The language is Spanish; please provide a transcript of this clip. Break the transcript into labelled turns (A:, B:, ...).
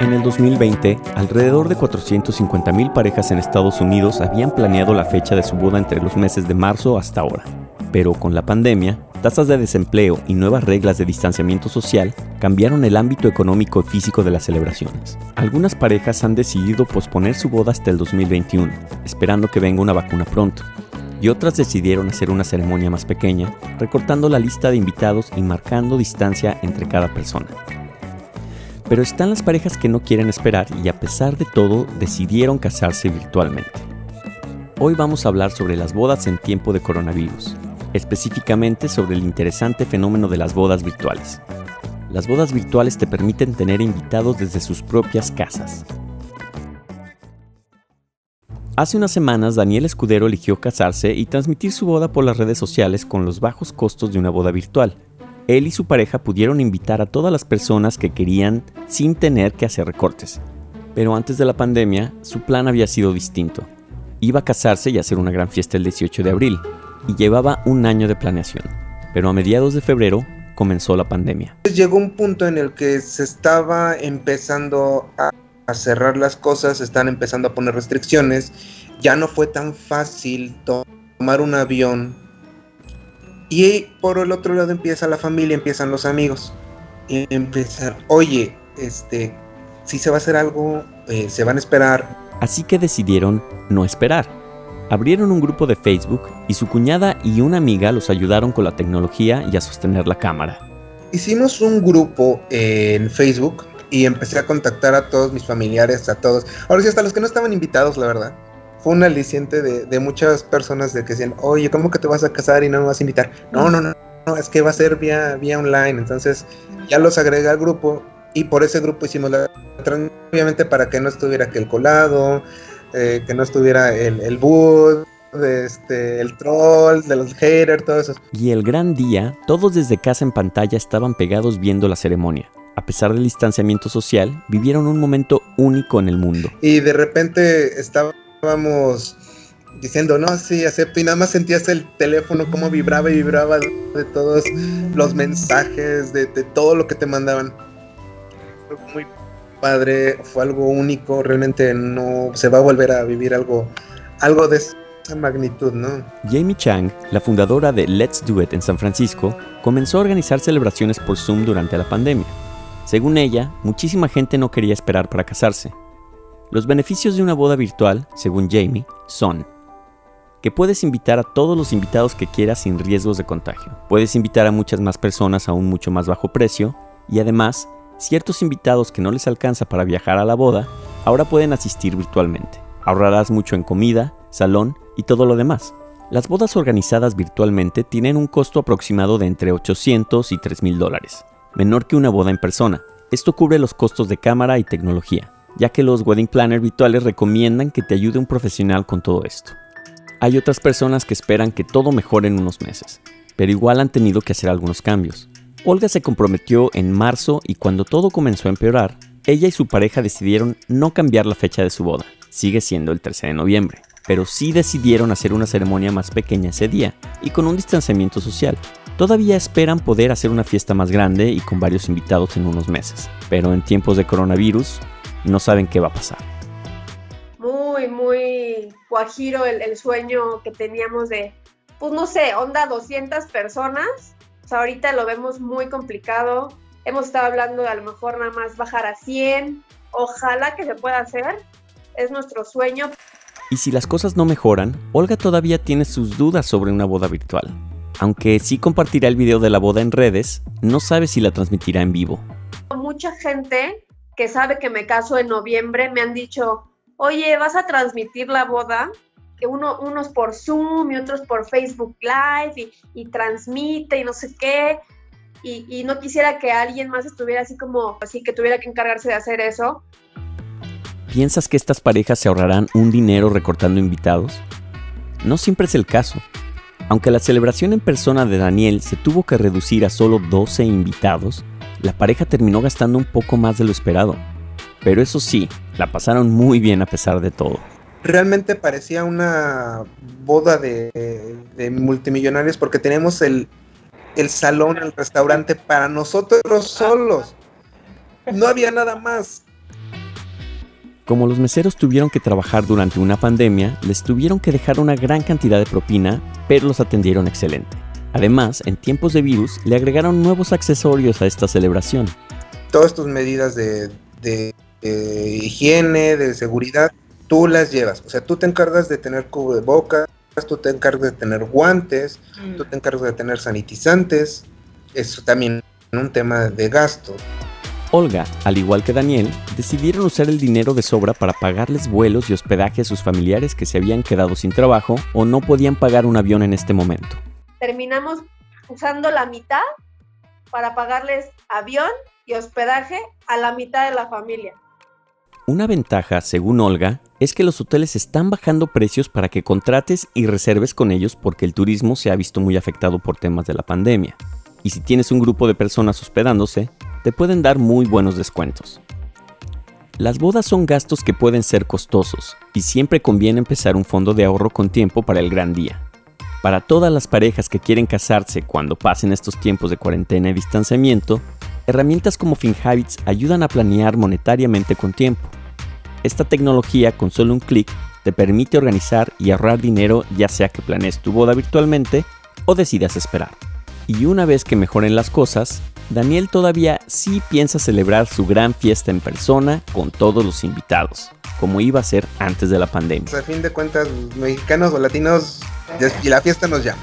A: En el 2020, alrededor de 450.000 parejas en Estados Unidos habían planeado la fecha de su boda entre los meses de marzo hasta ahora. Pero con la pandemia, tasas de desempleo y nuevas reglas de distanciamiento social cambiaron el ámbito económico y físico de las celebraciones. Algunas parejas han decidido posponer su boda hasta el 2021, esperando que venga una vacuna pronto. Y otras decidieron hacer una ceremonia más pequeña, recortando la lista de invitados y marcando distancia entre cada persona. Pero están las parejas que no quieren esperar y a pesar de todo decidieron casarse virtualmente. Hoy vamos a hablar sobre las bodas en tiempo de coronavirus, específicamente sobre el interesante fenómeno de las bodas virtuales. Las bodas virtuales te permiten tener invitados desde sus propias casas. Hace unas semanas Daniel Escudero eligió casarse y transmitir su boda por las redes sociales con los bajos costos de una boda virtual, él y su pareja pudieron invitar a todas las personas que querían sin tener que hacer recortes. Pero antes de la pandemia, su plan había sido distinto. Iba a casarse y hacer una gran fiesta el 18 de abril, y llevaba un año de planeación. Pero a mediados de febrero comenzó la pandemia.
B: Llegó un punto en el que se estaba empezando a, cerrar las cosas, están empezando a poner restricciones, ya no fue tan fácil tomar un avión y por el otro lado empieza la familia, empiezan los amigos. Y empiezan, oye, este, si se va a hacer algo, eh, se van a esperar.
A: Así que decidieron no esperar. Abrieron un grupo de Facebook y su cuñada y una amiga los ayudaron con la tecnología y a sostener la cámara.
B: Hicimos un grupo en Facebook y empecé a contactar a todos mis familiares, a todos. Ahora sí, hasta los que no estaban invitados, la verdad fue un aliciente de, muchas personas de que decían, oye, ¿cómo que te vas a casar y no me vas a invitar? No, no, no, no, es que va a ser vía, vía online. Entonces ya los agregué al grupo y por ese grupo hicimos la obviamente para que no estuviera aquel colado, eh, que no estuviera el, el boot, este, el troll, de los haters, todo eso.
A: Y el gran día, todos desde casa en pantalla estaban pegados viendo la ceremonia. A pesar del distanciamiento social, vivieron un momento único en el mundo.
B: Y de repente estaba estábamos diciendo, no, sí, acepto, y nada más sentías el teléfono como vibraba y vibraba de todos los mensajes, de, todo lo que te mandaban. Fue muy padre, fue algo único, realmente no se va a volver a vivir algo, algo de esa magnitud, ¿no?
A: Jamie Chang, la fundadora de Let's Do It en San Francisco, comenzó a organizar celebraciones por Zoom durante la pandemia. Según ella, muchísima gente no quería esperar para casarse, los beneficios de una boda virtual, según Jamie, son que puedes invitar a todos los invitados que quieras sin riesgos de contagio. Puedes invitar a muchas más personas a un mucho más bajo precio y además, ciertos invitados que no les alcanza para viajar a la boda, ahora pueden asistir virtualmente. Ahorrarás mucho en comida, salón y todo lo demás. Las bodas organizadas virtualmente tienen un costo aproximado de entre 800 y 3 mil dólares, menor que una boda en persona. Esto cubre los costos de cámara y tecnología ya que los wedding planners virtuales recomiendan que te ayude un profesional con todo esto. Hay otras personas que esperan que todo mejore en unos meses, pero igual han tenido que hacer algunos cambios. Olga se comprometió en marzo y cuando todo comenzó a empeorar, ella y su pareja decidieron no cambiar la fecha de su boda, sigue siendo el 13 de noviembre, pero sí decidieron hacer una ceremonia más pequeña ese día y con un distanciamiento social. Todavía esperan poder hacer una fiesta más grande y con varios invitados en unos meses, pero en tiempos de coronavirus no saben qué va a pasar.
C: Muy, muy guajiro el, sueño que teníamos de, pues no sé, onda 200 personas. ahorita lo vemos muy complicado. Hemos estado hablando de a lo mejor nada más bajar a 100. Ojalá que se pueda hacer. Es nuestro sueño.
A: Y si las cosas no mejoran, Olga todavía tiene sus dudas sobre una boda virtual. Aunque sí compartirá el video de la boda en redes, no sabe si la transmitirá en vivo.
C: Mucha gente que sabe que me caso en noviembre, me han dicho, oye, ¿vas a transmitir la boda? Que uno, unos por Zoom y otros por Facebook Live y, transmite y no sé qué. Y, y, no quisiera que alguien más estuviera así como, así que tuviera que encargarse de hacer eso.
A: ¿Piensas que estas parejas se ahorrarán un dinero recortando invitados? No siempre es el caso. Aunque la celebración en persona de Daniel se tuvo que reducir a solo 12 invitados, la pareja terminó gastando un poco más de lo esperado. Pero eso sí, la pasaron muy bien a pesar de todo.
B: Realmente parecía una boda de, multimillonarios porque tenemos el, el salón, el restaurante para nosotros solos. No había nada más.
A: Como los meseros tuvieron que trabajar durante una pandemia, les tuvieron que dejar una gran cantidad de propina, pero los atendieron excelente. Además, en tiempos de virus, le agregaron nuevos accesorios a esta celebración.
B: Todas tus medidas de, higiene, de seguridad, tú las llevas. O sea, tú te encargas de tener cubrebocas, tú te encargas de tener guantes, mm. tú te encargas de tener sanitizantes. Eso también es un tema de gasto.
A: Olga, al igual que Daniel, decidieron usar el dinero de sobra para pagarles vuelos y hospedaje a sus familiares que se habían quedado sin trabajo o no podían pagar un avión en este momento.
C: Terminamos usando la mitad para pagarles avión y hospedaje a la mitad de la familia.
A: Una ventaja, según Olga, es que los hoteles están bajando precios para que contrates y reserves con ellos porque el turismo se ha visto muy afectado por temas de la pandemia. Y si tienes un grupo de personas hospedándose, te pueden dar muy buenos descuentos. Las bodas son gastos que pueden ser costosos y siempre conviene empezar un fondo de ahorro con tiempo para el gran día. Para todas las parejas que quieren casarse cuando pasen estos tiempos de cuarentena y distanciamiento, herramientas como FinHabits ayudan a planear monetariamente con tiempo. Esta tecnología con solo un clic te permite organizar y ahorrar dinero ya sea que planees tu boda virtualmente o decidas esperar. Y una vez que mejoren las cosas, Daniel todavía sí piensa celebrar su gran fiesta en persona con todos los invitados, como iba a ser antes de la pandemia.
B: A fin de cuentas, mexicanos o latinos, y la fiesta nos llama.